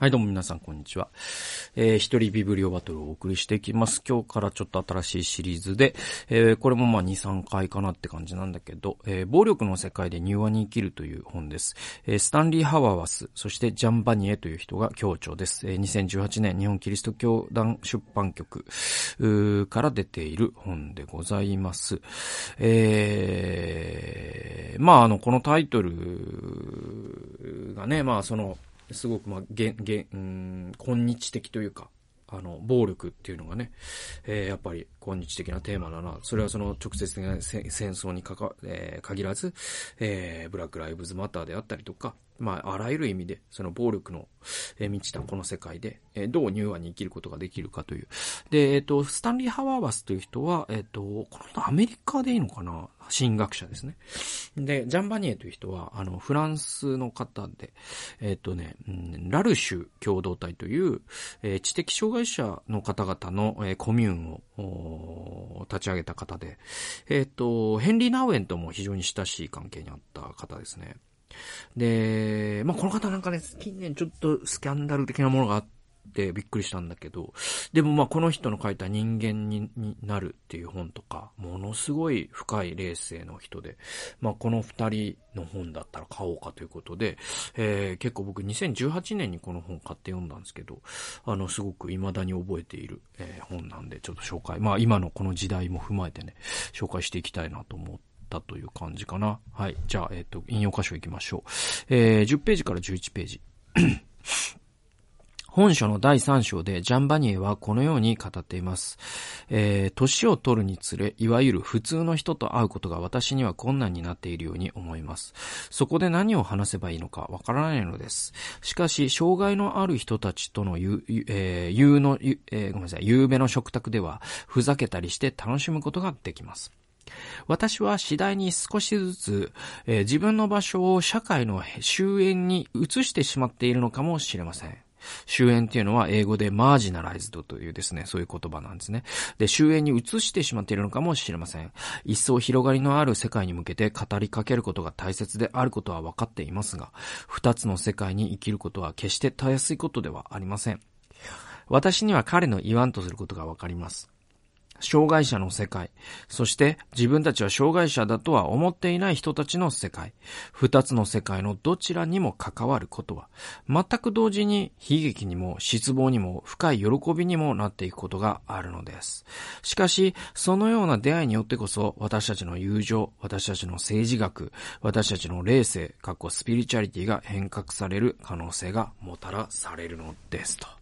はい、どうも皆さん、こんにちは。えー、一人ビブリオバトルをお送りしていきます。今日からちょっと新しいシリーズで、えー、これもまあ2、3回かなって感じなんだけど、えー、暴力の世界で柔和に生きるという本です。えー、スタンリー・ハワワス、そしてジャンバニエという人が協調です。えー、2018年日本キリスト教団出版局から出ている本でございます。えー、まああの、このタイトルがね、まあその、すごく、まあ、げ、げ、うん、今日的というか、あの、暴力っていうのがね、えー、やっぱり今日的なテーマだな。それはその直接的な戦争にかか、えー、限らず、えー、ブラックライブズマターであったりとか、まあ、あらゆる意味で、その暴力の、えー、満ちたこの世界で、えー、どう柔和に生きることができるかという。で、えっ、ー、と、スタンリー・ハワーバスという人は、えっ、と、この人アメリカでいいのかな神学者ですね。で、ジャンバニエという人は、あの、フランスの方で、えっ、とね、うん、ラルシュ共同体という、えー、知的障害者の方々の、えー、コミューンを立ち上げた方で、えっ、と、ヘンリー・ナウエンとも非常に親しい関係にあった方ですね。で、まあ、この方なんかね、近年ちょっとスキャンダル的なものがあってびっくりしたんだけど、でもまあこの人の書いた人間になるっていう本とか、ものすごい深い霊性の人で、まあこの二人の本だったら買おうかということで、えー、結構僕2018年にこの本買って読んだんですけど、あのすごく未だに覚えている、えー、本なんでちょっと紹介、まあ今のこの時代も踏まえてね、紹介していきたいなと思って、ったという感じかな。はい。じゃあ、えっ、ー、と、引用箇所行きましょう。えー、10ページから11ページ。本書の第3章でジャンバニエはこのように語っています。えー、年を取るにつれ、いわゆる普通の人と会うことが私には困難になっているように思います。そこで何を話せばいいのかわからないのです。しかし、障害のある人たちとのゆ、えー、夕の、えー、ごめんなさい、夕べの食卓では、ふざけたりして楽しむことができます。私は次第に少しずつ、えー、自分の場所を社会の終焉に移してしまっているのかもしれません。終焉っていうのは英語でマージナライズドというですね、そういう言葉なんですね。で、終焉に移してしまっているのかもしれません。一層広がりのある世界に向けて語りかけることが大切であることは分かっていますが、二つの世界に生きることは決してたやすいことではありません。私には彼の言わんとすることがわかります。障害者の世界、そして自分たちは障害者だとは思っていない人たちの世界、二つの世界のどちらにも関わることは、全く同時に悲劇にも失望にも深い喜びにもなっていくことがあるのです。しかし、そのような出会いによってこそ、私たちの友情、私たちの政治学、私たちの霊性、過去スピリチュアリティが変革される可能性がもたらされるのですと。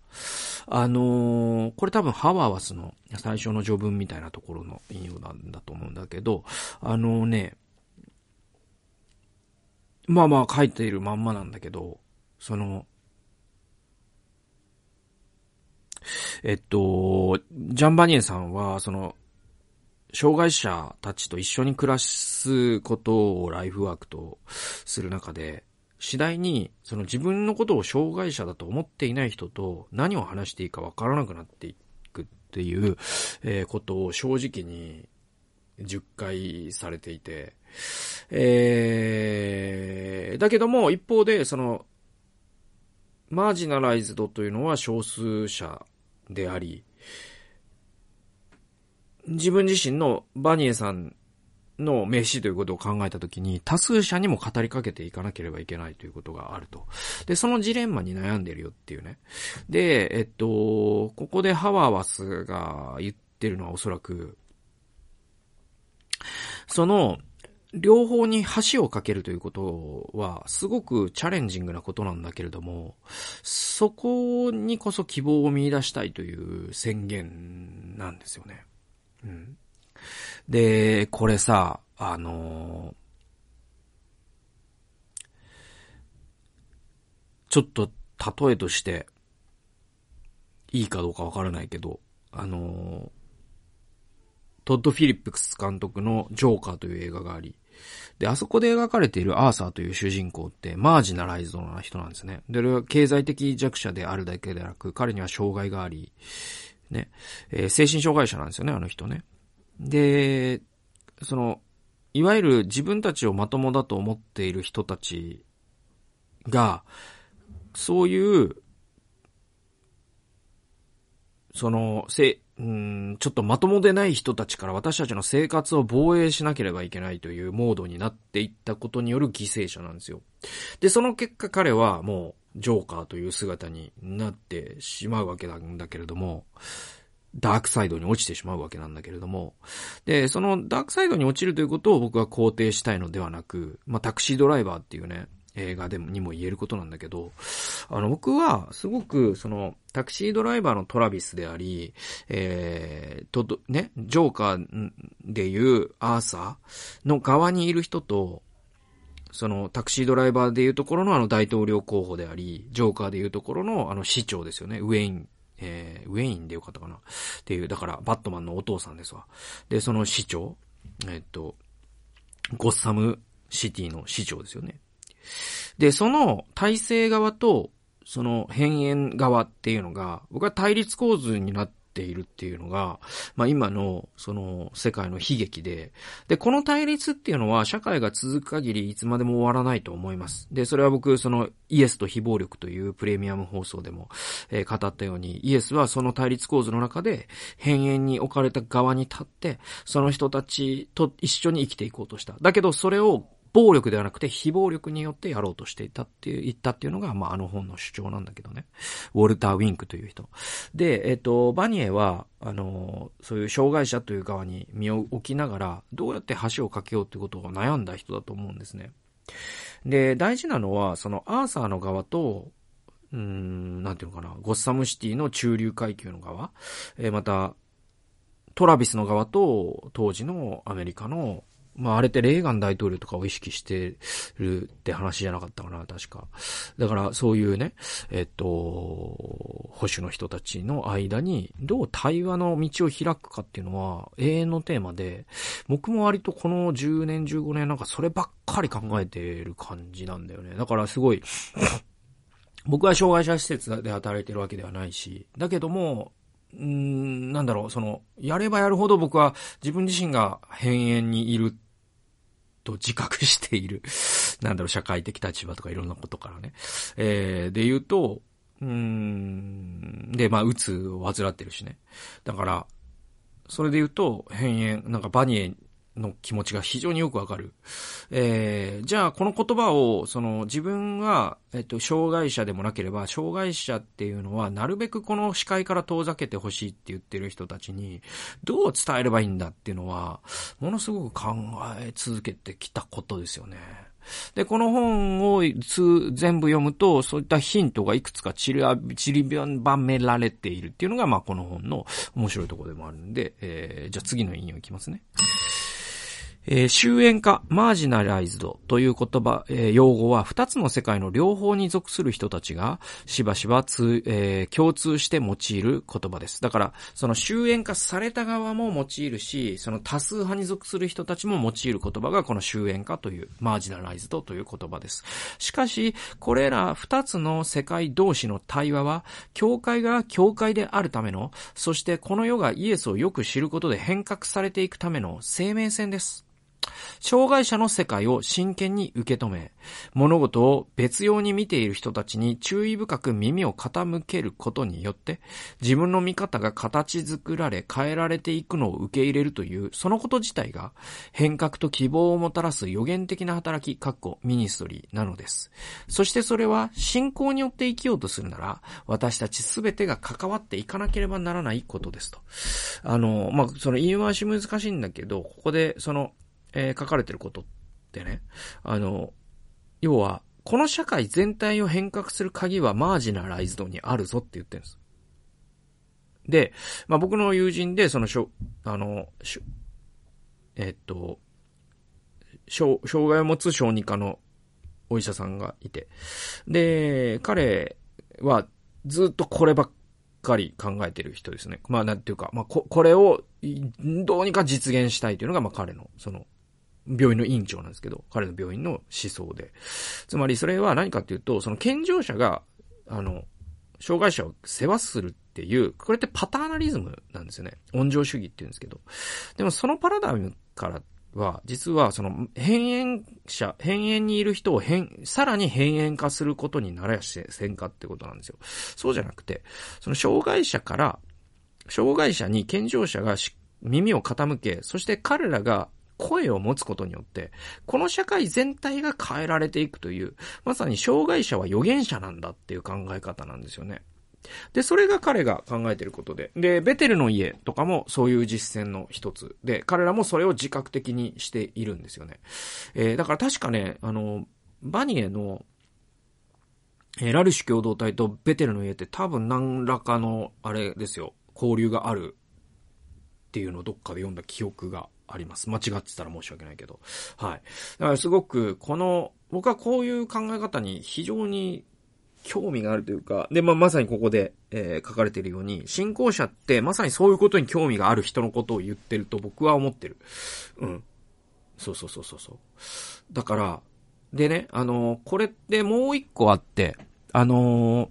あのー、これ多分ハワーワスの最初の序文みたいなところの引用なんだと思うんだけど、あのね、まあまあ書いているまんまなんだけど、その、えっと、ジャンバニエさんは、その、障害者たちと一緒に暮らすことをライフワークとする中で、次第に、その自分のことを障害者だと思っていない人と何を話していいかわからなくなっていくっていう、えー、ことを正直に10回されていて、えー、だけども一方で、その、マージナライズドというのは少数者であり、自分自身のバニエさんの名詞ということを考えたときに、多数者にも語りかけていかなければいけないということがあると。で、そのジレンマに悩んでるよっていうね。で、えっと、ここでハワワスが言ってるのはおそらく、その、両方に橋を架けるということは、すごくチャレンジングなことなんだけれども、そこにこそ希望を見出したいという宣言なんですよね。うん。で、これさ、あの、ちょっと例えとして、いいかどうかわからないけど、あの、トッド・フィリップス監督のジョーカーという映画があり、で、あそこで描かれているアーサーという主人公ってマージナライズドな人なんですね。で、経済的弱者であるだけでなく、彼には障害があり、ね、えー、精神障害者なんですよね、あの人ね。で、その、いわゆる自分たちをまともだと思っている人たちが、そういうその、せ、うん、ちょっとまともでない人たちから私たちの生活を防衛しなければいけないというモードになっていったことによる犠牲者なんですよ。で、その結果彼はもう、ジョーカーという姿になってしまうわけなんだけれども、ダークサイドに落ちてしまうわけなんだけれども、で、そのダークサイドに落ちるということを僕は肯定したいのではなく、まあ、タクシードライバーっていうね、映画でも、にも言えることなんだけど、あの、僕は、すごく、その、タクシードライバーのトラビスであり、えー、と、ね、ジョーカーでいうアーサーの側にいる人と、そのタクシードライバーでいうところのあの大統領候補であり、ジョーカーでいうところのあの市長ですよね、ウェインえー、ウェインでよかったかなっていう、だからバットマンのお父さんですわ。で、その市長、えっと、ゴッサムシティの市長ですよね。で、その体制側と、その変縁側っていうのが、僕は対立構図になっているっていうのが、まあ今の、その世界の悲劇で、で、この対立っていうのは社会が続く限りいつまでも終わらないと思います。で、それは僕、そのイエスと非暴力というプレミアム放送でも、えー、語ったように、イエスはその対立構図の中で、変縁に置かれた側に立って、その人たちと一緒に生きていこうとした。だけど、それを暴力ではなくて非暴力によってやろうとしていたっていう、言ったっていうのが、まあ、あの本の主張なんだけどね。ウォルター・ウィンクという人。で、えっ、と、バニエは、あの、そういう障害者という側に身を置きながら、どうやって橋を架けようってことを悩んだ人だと思うんですね。で、大事なのは、そのアーサーの側と、うん、なんていうのかな、ゴッサムシティの中流階級の側、えー、また、トラビスの側と、当時のアメリカのまああれってレーガン大統領とかを意識してるって話じゃなかったかな、確か。だからそういうね、えっと、保守の人たちの間にどう対話の道を開くかっていうのは永遠のテーマで、僕も割とこの10年15年なんかそればっかり考えてる感じなんだよね。だからすごい、僕は障害者施設で働いてるわけではないし、だけども、うん、なんだろう、その、やればやるほど僕は自分自身が変縁にいると自覚している、なんだろう、社会的立場とかいろんなことからね。えー、で言うと、うん、で、まあ、うつを患ってるしね。だから、それで言うと、変縁、なんかバニエの気持ちが非常によくわかる。えー、じゃあこの言葉を、その自分が、えっと、障害者でもなければ、障害者っていうのは、なるべくこの視界から遠ざけてほしいって言ってる人たちに、どう伝えればいいんだっていうのは、ものすごく考え続けてきたことですよね。で、この本を全部読むと、そういったヒントがいくつか散り散りばめられているっていうのが、まあ、この本の面白いところでもあるんで、えー、じゃあ次の引用いきますね。えー、終焉化、マージナライズドという言葉、えー、用語は二つの世界の両方に属する人たちがしばしばつ、えー、共通して用いる言葉です。だから、その終焉化された側も用いるし、その多数派に属する人たちも用いる言葉がこの終焉化という、マージナライズドという言葉です。しかし、これら二つの世界同士の対話は、教会が教会であるための、そしてこの世がイエスをよく知ることで変革されていくための生命線です。障害者の世界を真剣に受け止め、物事を別用に見ている人たちに注意深く耳を傾けることによって、自分の見方が形作られ変えられていくのを受け入れるという、そのこと自体が変革と希望をもたらす予言的な働き、かっこミニストリーなのです。そしてそれは信仰によって生きようとするなら、私たちすべてが関わっていかなければならないことですと。あの、まあ、その言い回し難しいんだけど、ここでその、えー、書かれてることってね、あの、要は、この社会全体を変革する鍵はマージナライズドにあるぞって言ってるんです。で、まあ、僕の友人で、その、しょ、あの、しょ、えっと、障害を持つ小児科のお医者さんがいて、で、彼はずっとこればっかり考えてる人ですね。まあ、なんていうか、まあ、こ、これをどうにか実現したいというのが、まあ、彼の、その、病院の院長なんですけど、彼の病院の思想で。つまりそれは何かっていうと、その健常者が、あの、障害者を世話するっていう、これってパターナリズムなんですよね。温情主義って言うんですけど。でもそのパラダイムからは、実はその変縁者、変縁にいる人を変、さらに変縁化することにならやせんかってことなんですよ。そうじゃなくて、その障害者から障害者に健常者がし耳を傾け、そして彼らが声を持つことによって、この社会全体が変えられていくという、まさに障害者は預言者なんだっていう考え方なんですよね。で、それが彼が考えていることで。で、ベテルの家とかもそういう実践の一つで、彼らもそれを自覚的にしているんですよね。えー、だから確かね、あの、バニエの、えー、ラルシュ共同体とベテルの家って多分何らかの、あれですよ、交流があるっていうのをどっかで読んだ記憶があります。間違ってたら申し訳ないけど。はい。だからすごく、この、僕はこういう考え方に非常に興味があるというか、で、まあ、まさにここで、えー、書かれているように、信仰者ってまさにそういうことに興味がある人のことを言ってると僕は思ってる。うん。そうそうそうそうそう。だから、でね、あのー、これってもう一個あって、あのー、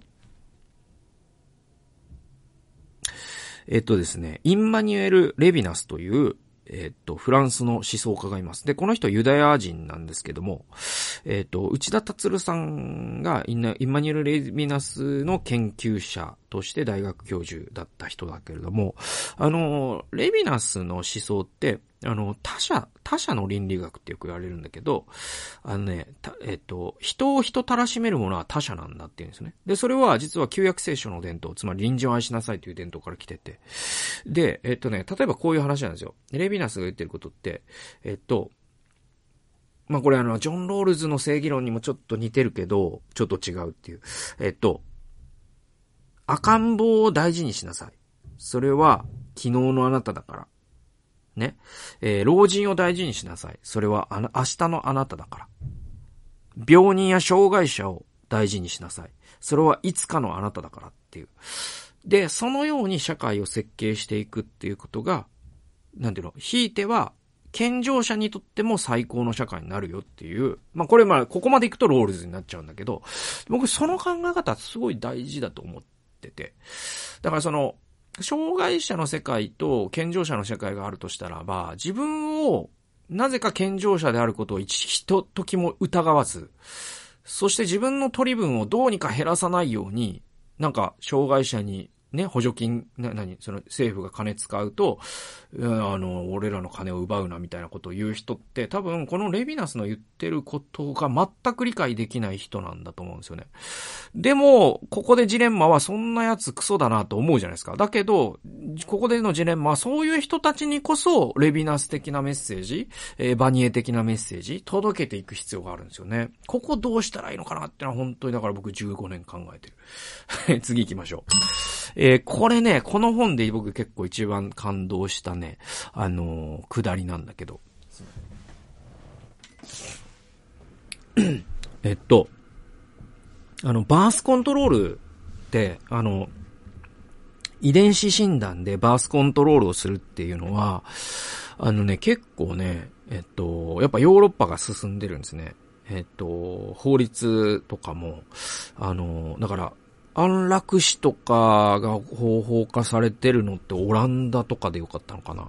えっとですね、インマニュエル・レビナスという、えっと、フランスの思想家がいます。で、この人ユダヤ人なんですけども、えっと、内田達さんがインマニュエル・レビナスの研究者として大学教授だった人だけれども、あの、レビナスの思想って、あの、他者、他者の倫理学ってよく言われるんだけど、あのね、えっと、人を人たらしめるものは他者なんだっていうんですね。で、それは実は旧約聖書の伝統、つまり隣人を愛しなさいという伝統から来てて。で、えっとね、例えばこういう話なんですよ。レビナスが言ってることって、えっと、まあ、これあの、ジョン・ロールズの正義論にもちょっと似てるけど、ちょっと違うっていう。えっと、赤ん坊を大事にしなさい。それは、昨日のあなただから。ね。えー、老人を大事にしなさい。それはあの、明日のあなただから。病人や障害者を大事にしなさい。それはいつかのあなただからっていう。で、そのように社会を設計していくっていうことが、なんていうの、ひいては、健常者にとっても最高の社会になるよっていう。まあこれまあ、ここまで行くとロールズになっちゃうんだけど、僕その考え方すごい大事だと思ってて。だからその、障害者の世界と健常者の世界があるとしたらば、自分をなぜか健常者であることを一、ひと時も疑わず、そして自分の取り分をどうにか減らさないように、なんか、障害者にね、補助金、な、何、その政府が金使うと、あの、俺らの金を奪うなみたいなことを言う人って、多分このレヴィナスの言ってることが全く理解できない人なんだと思うんですよね。でも、ここでジレンマはそんなやつクソだなと思うじゃないですか。だけど、ここでのジレンマはそういう人たちにこそ、レヴィナス的なメッセージ、えー、バニエ的なメッセージ、届けていく必要があるんですよね。ここどうしたらいいのかなってのは本当にだから僕15年考えてる。次行きましょう。えー、これね、この本で僕結構一番感動したね、あのー、下りなんだけど。えっと、あの、バースコントロールって、あの、遺伝子診断でバースコントロールをするっていうのは、あのね、結構ね、えっと、やっぱヨーロッパが進んでるんですね。えっと、法律とかも、あの、だから、安楽死とかが方法化されてるのってオランダとかでよかったのかな。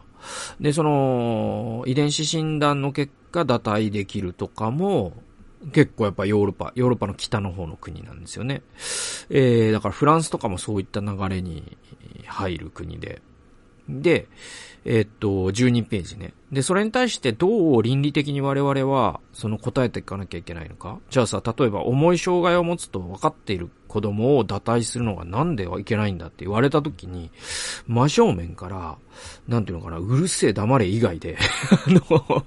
で、その、遺伝子診断の結果、堕胎できるとかも、結構やっぱヨーロッパ、ヨーロッパの北の方の国なんですよね。えー、だからフランスとかもそういった流れに入る国で。で、え、っと、12ページね。で、それに対してどう倫理的に我々は、その答えていかなきゃいけないのかじゃあさ、例えば重い障害を持つと分かっている子供を堕胎するのがなんではいけないんだって言われた時に、真正面から、なんていうのかな、うるせえ黙れ以外で あの、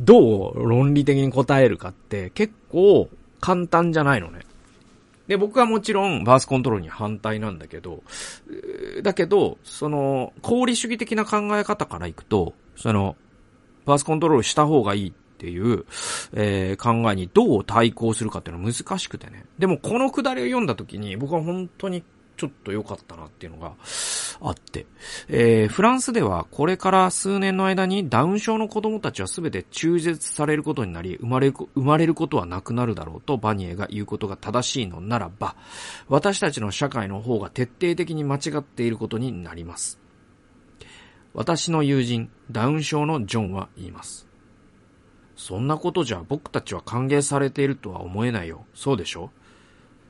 どう論理的に答えるかって結構簡単じゃないのね。で、僕はもちろんバースコントロールに反対なんだけど、だけど、その、功利主義的な考え方からいくと、その、バースコントロールした方がいいっていう、えー、考えにどう対抗するかっていうのは難しくてね。でもこのくだりを読んだ時に僕は本当にちょっと良かったなっていうのがあって、えー、フランスではこれから数年の間にダウン症の子供たちは全て中絶されることになり、生まれる、生まれることはなくなるだろうとバニエが言うことが正しいのならば、私たちの社会の方が徹底的に間違っていることになります。私の友人、ダウン症のジョンは言います。そんなことじゃ僕たちは歓迎されているとは思えないよ。そうでしょ？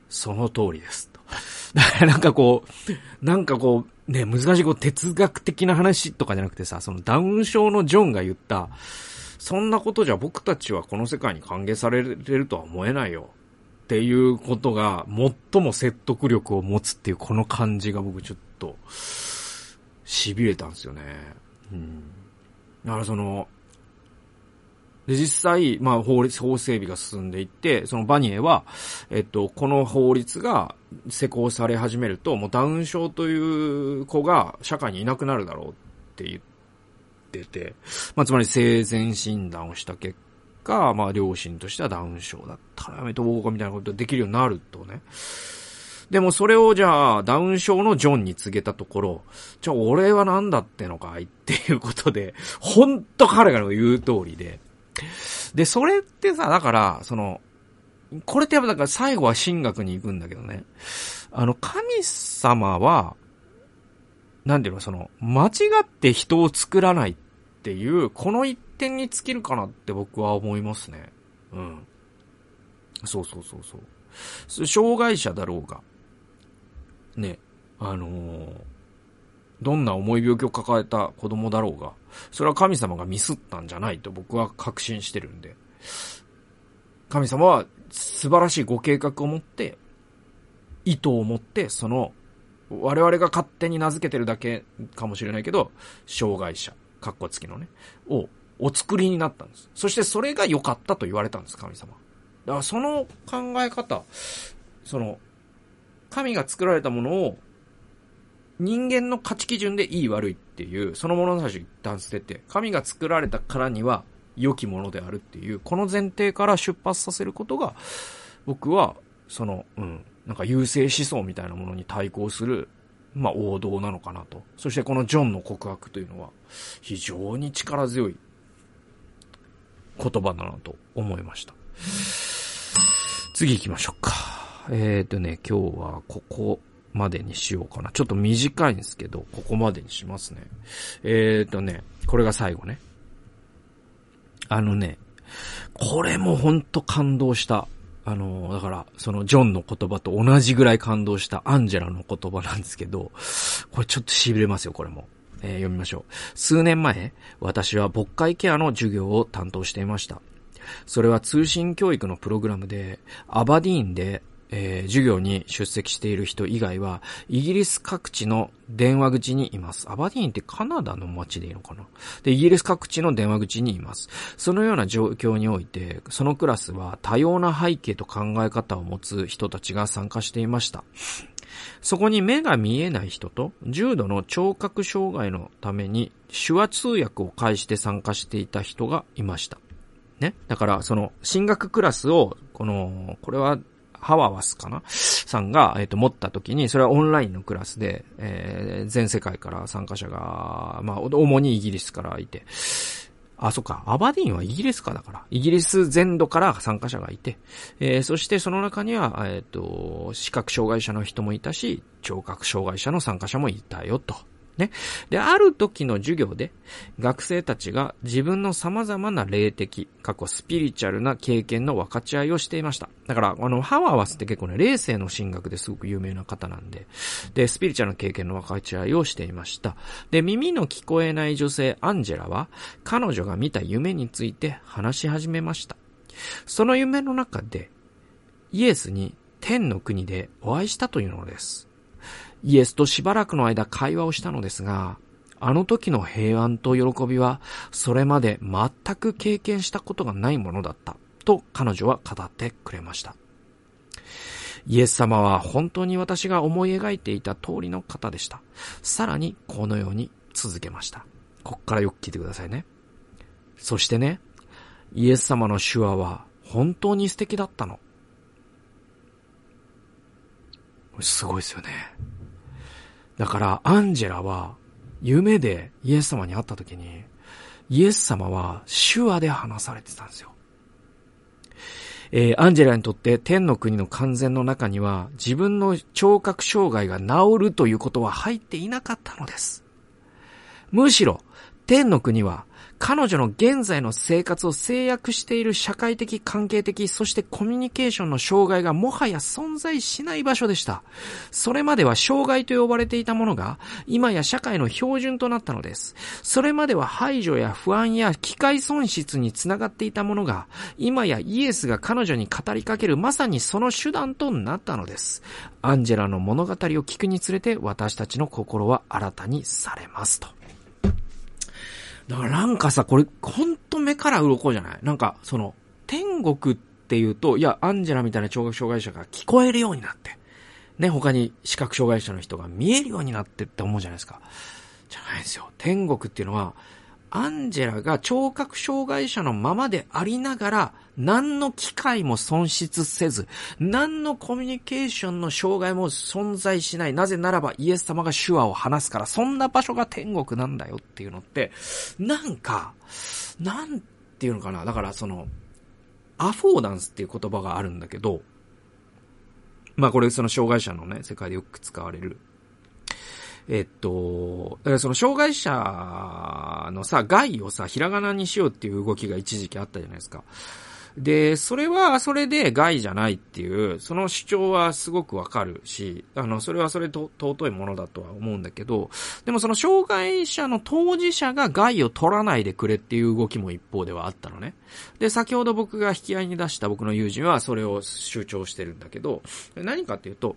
その通りです。だからなんかこう、なんかこう、ね、難しいこう哲学的な話とかじゃなくてさ、そのダウン症のジョンが言った、そんなことじゃ僕たちはこの世界に歓迎されるとは思えないよ。っていうことが最も説得力を持つっていうこの感じが僕ちょっと、痺れたんですよね。うん。だからその、で、実際、まあ、法律、法整備が進んでいって、そのバニエは、えっと、この法律が施行され始めると、もうダウン症という子が社会にいなくなるだろうって言ってて、まあ、つまり生前診断をした結果、まあ、両親としてはダウン症だったらやめとこうかみたいなことできるようになるとね。でもそれをじゃあ、ダウン症のジョンに告げたところ、じゃあ俺は何だってのかいっていうことで、ほんと彼が言う通りで。で、それってさ、だから、その、これってやっぱだから最後は神学に行くんだけどね。あの、神様は、なんていうの、その、間違って人を作らないっていう、この一点に尽きるかなって僕は思いますね。うん。そうそうそうそう。障害者だろうが、ね、あのー、どんな重い病気を抱えた子供だろうが、それは神様がミスったんじゃないと僕は確信してるんで、神様は素晴らしいご計画を持って、意図を持って、その我々が勝手に名付けてるだけかもしれないけど、障害者、格好付きのね、をお作りになったんです。そしてそれが良かったと言われたんです、神様。だからその考え方、その、神が作られたものを人間の価値基準でいい悪いっていう、そのものの最初一旦捨てて、神が作られたからには良きものであるっていう、この前提から出発させることが、僕は、その、うん、なんか優勢思想みたいなものに対抗する、まあ王道なのかなと。そしてこのジョンの告白というのは、非常に力強い言葉だなと思いました。次行きましょうか。えっ、ー、とね、今日はここまでにしようかな。ちょっと短いんですけど、ここまでにしますね。えっ、ー、とね、これが最後ね。あのね、これもほんと感動した。あの、だから、そのジョンの言葉と同じぐらい感動したアンジェラの言葉なんですけど、これちょっと痺れますよ、これも。えー、読みましょう。数年前、私は牧会ケアの授業を担当していました。それは通信教育のプログラムで、アバディーンでえー、授業に出席している人以外は、イギリス各地の電話口にいます。アバディーンってカナダの街でいいのかな？で、イギリス各地の電話口にいます。そのような状況において、そのクラスは多様な背景と考え方を持つ人たちが参加していました。そこに目が見えない人と、重度の聴覚障害のために手話通訳を介して参加していた人がいました。ね？だから、その、進学クラスを、この、これはハワワスかな？さんが、えっ、と、持った時に、それはオンラインのクラスで、えー、全世界から参加者が、まあ、主にイギリスからいて、あ、そっか、アバディンはイギリスかだから。イギリス全土から参加者がいて、えー、そしてその中には、えっ、ー、と、視覚障害者の人もいたし、聴覚障害者の参加者もいたよと。ね。で、ある時の授業で、学生たちが自分の様々な霊的、過去スピリチュアルな経験の分かち合いをしていました。だから、あの、ハワーワスって結構ね、霊性の神学ですごく有名な方なんで、で、スピリチュアルな経験の分かち合いをしていました。で、耳の聞こえない女性、アンジェラは、彼女が見た夢について話し始めました。その夢の中で、イエスに天の国でお会いしたというのです。イエスとしばらくの間会話をしたのですが、あの時の平安と喜びは、それまで全く経験したことがないものだった、と彼女は語ってくれました。イエス様は本当に私が思い描いていた通りの方でした。さらにこのように続けました。こっからよく聞いてくださいね。そしてね、イエス様の手話は本当に素敵だったの。すごいですよね。だから、アンジェラは、夢でイエス様に会った時に、イエス様は手話で話されてたんですよ。えー、アンジェラにとって天の国の完全の中には自分の聴覚障害が治るということは入っていなかったのです。むしろ、天の国は、彼女の現在の生活を制約している社会的、関係的、そしてコミュニケーションの障害がもはや存在しない場所でした。それまでは障害と呼ばれていたものが、今や社会の標準となったのです。それまでは排除や不安や機械損失につながっていたものが、今やイエスが彼女に語りかけるまさにその手段となったのです。アンジェラの物語を聞くにつれて私たちの心は新たにされますと。だからなんかさ、これ、ほんと目から鱗じゃない？なんか、その、天国っていうと、いや、アンジェラみたいな聴覚障害者が聞こえるようになって、ね、他に視覚障害者の人が見えるようになってって思うじゃないですか。じゃないですよ。天国っていうのは、アンジェラが聴覚障害者のままでありながら、何の機会も損失せず、何のコミュニケーションの障害も存在しない。なぜならばイエス様が手話を話すから、そんな場所が天国なんだよっていうのって、なんか、なんていうのかな。だからその、アフォーダンスっていう言葉があるんだけど、まあこれその障害者のね、世界でよく使われるえっと、その障害者のさ、害をさ、ひらがなにしようっていう動きが一時期あったじゃないですか。で、それはそれで害じゃないっていう、その主張はすごくわかるし、あの、それはそれと尊いものだとは思うんだけど、でもその障害者の当事者が害を取らないでくれっていう動きも一方ではあったのね。で、先ほど僕が引き合いに出した僕の友人はそれを主張してるんだけど、何かっていうと、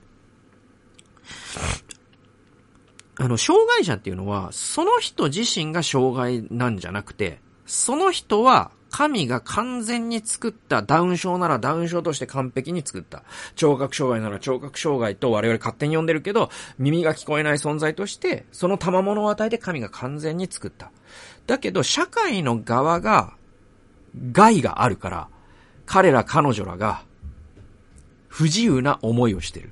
あの、障害者っていうのは、その人自身が障害なんじゃなくて、その人は神が完全に作ったダウン症ならダウン症として完璧に作った。聴覚障害なら聴覚障害と我々勝手に呼んでるけど、耳が聞こえない存在として、その賜物を与えて神が完全に作った。だけど、社会の側が、害があるから、彼ら彼女らが、不自由な思いをしてる。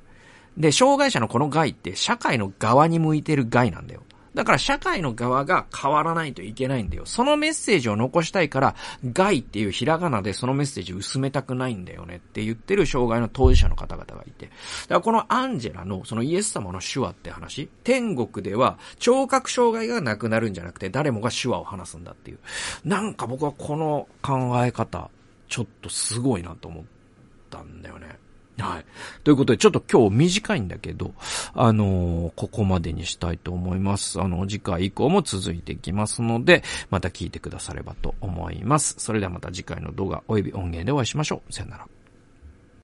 で、障害者のこの害って社会の側に向いてる害なんだよ。だから社会の側が変わらないといけないんだよ。そのメッセージを残したいから、害っていうひらがなでそのメッセージ薄めたくないんだよねって言ってる障害の当事者の方々がいて。だからこのアンジェラのそのイエス様の手話って話、天国では聴覚障害がなくなるんじゃなくて誰もが手話を話すんだっていう。なんか僕はこの考え方、ちょっとすごいなと思ったんだよね。はい。ということで、ちょっと今日短いんだけど、あのー、ここまでにしたいと思います。あの、次回以降も続いていきますので、また聞いてくださればと思います。それではまた次回の動画及び音源でお会いしましょう。さよなら。